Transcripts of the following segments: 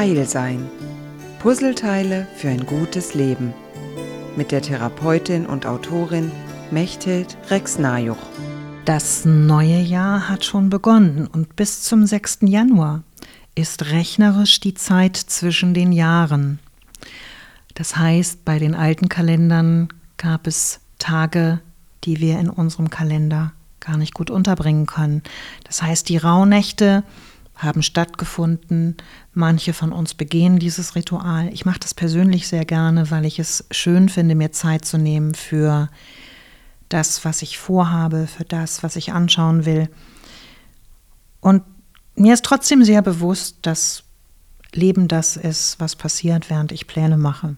Heil sein. Puzzleteile für ein gutes Leben. Mit der Therapeutin und Autorin Mechthild Rex-Najuch. Das neue Jahr hat schon begonnen und bis zum 6. Januar ist rechnerisch die Zeit zwischen den Jahren. Das heißt, bei den alten Kalendern gab es Tage, die wir in unserem Kalender gar nicht gut unterbringen können. Das heißt, die Rauhnächte haben stattgefunden. Manche von uns begehen dieses Ritual. Ich mache das persönlich sehr gerne, weil ich es schön finde, mir Zeit zu nehmen für das, was ich vorhabe, für das, was ich anschauen will. Und mir ist trotzdem sehr bewusst, dass Leben das ist, was passiert, während ich Pläne mache.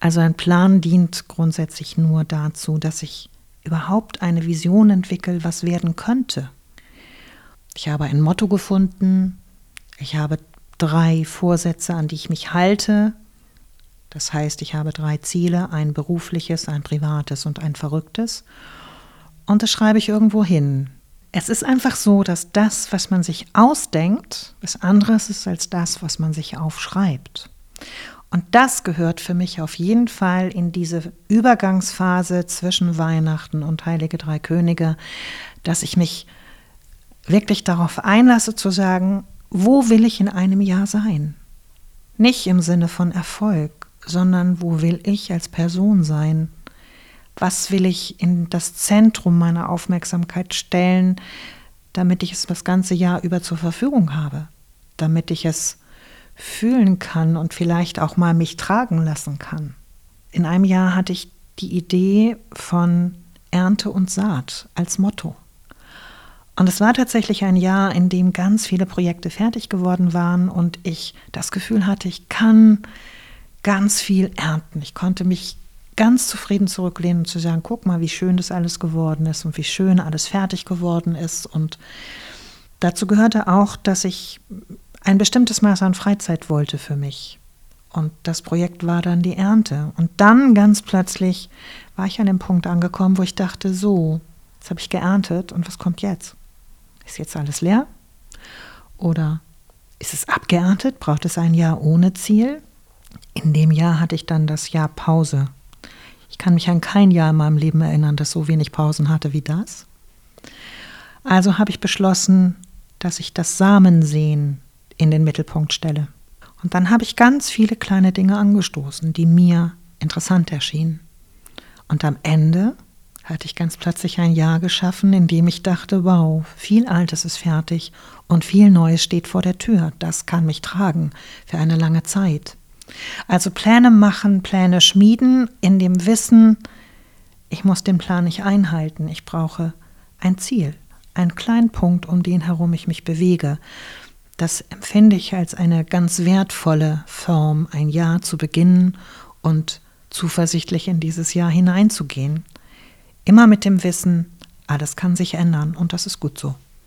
Also ein Plan dient grundsätzlich nur dazu, dass ich überhaupt eine Vision entwickle, was werden könnte. Ich habe ein Motto gefunden, ich habe drei Vorsätze, an die ich mich halte. Das heißt, ich habe drei Ziele, ein berufliches, ein privates und ein verrücktes. Und das schreibe ich irgendwo hin. Es ist einfach so, dass das, was man sich ausdenkt, was anderes ist als das, was man sich aufschreibt. Und das gehört für mich auf jeden Fall in diese Übergangsphase zwischen Weihnachten und Heilige Drei Könige, dass ich mich wirklich darauf einlasse zu sagen, wo will ich in einem Jahr sein? Nicht im Sinne von Erfolg, sondern wo will ich als Person sein? Was will ich in das Zentrum meiner Aufmerksamkeit stellen, damit ich es das ganze Jahr über zur Verfügung habe? Damit ich es fühlen kann und vielleicht auch mal mich tragen lassen kann. In einem Jahr hatte ich die Idee von Ernte und Saat als Motto. Und es war tatsächlich ein Jahr, in dem ganz viele Projekte fertig geworden waren und ich das Gefühl hatte, ich kann ganz viel ernten. Ich konnte mich ganz zufrieden zurücklehnen und zu sagen, guck mal, wie schön das alles geworden ist und wie schön alles fertig geworden ist. Und dazu gehörte auch, dass ich ein bestimmtes Maß an Freizeit wollte für mich. Und das Projekt war dann die Ernte. Und dann ganz plötzlich war ich an dem Punkt angekommen, wo ich dachte, so, jetzt habe ich geerntet und was kommt jetzt? Ist jetzt alles leer? Oder ist es abgeerntet? Braucht es ein Jahr ohne Ziel? In dem Jahr hatte ich dann das Jahr Pause. Ich kann mich an kein Jahr in meinem Leben erinnern, das so wenig Pausen hatte wie das. Also habe ich beschlossen, dass ich das Samensehen in den Mittelpunkt stelle. Und dann habe ich ganz viele kleine Dinge angestoßen, die mir interessant erschienen. Und am Ende hatte ich ganz plötzlich ein Jahr geschaffen, in dem ich dachte, wow, viel Altes ist fertig und viel Neues steht vor der Tür. Das kann mich tragen für eine lange Zeit. Also Pläne machen, Pläne schmieden, in dem Wissen, ich muss den Plan nicht einhalten, ich brauche ein Ziel, einen kleinen Punkt, um den herum ich mich bewege. Das empfinde ich als eine ganz wertvolle Form, ein Jahr zu beginnen und zuversichtlich in dieses Jahr hineinzugehen. Immer mit dem Wissen, alles kann sich ändern und das ist gut so.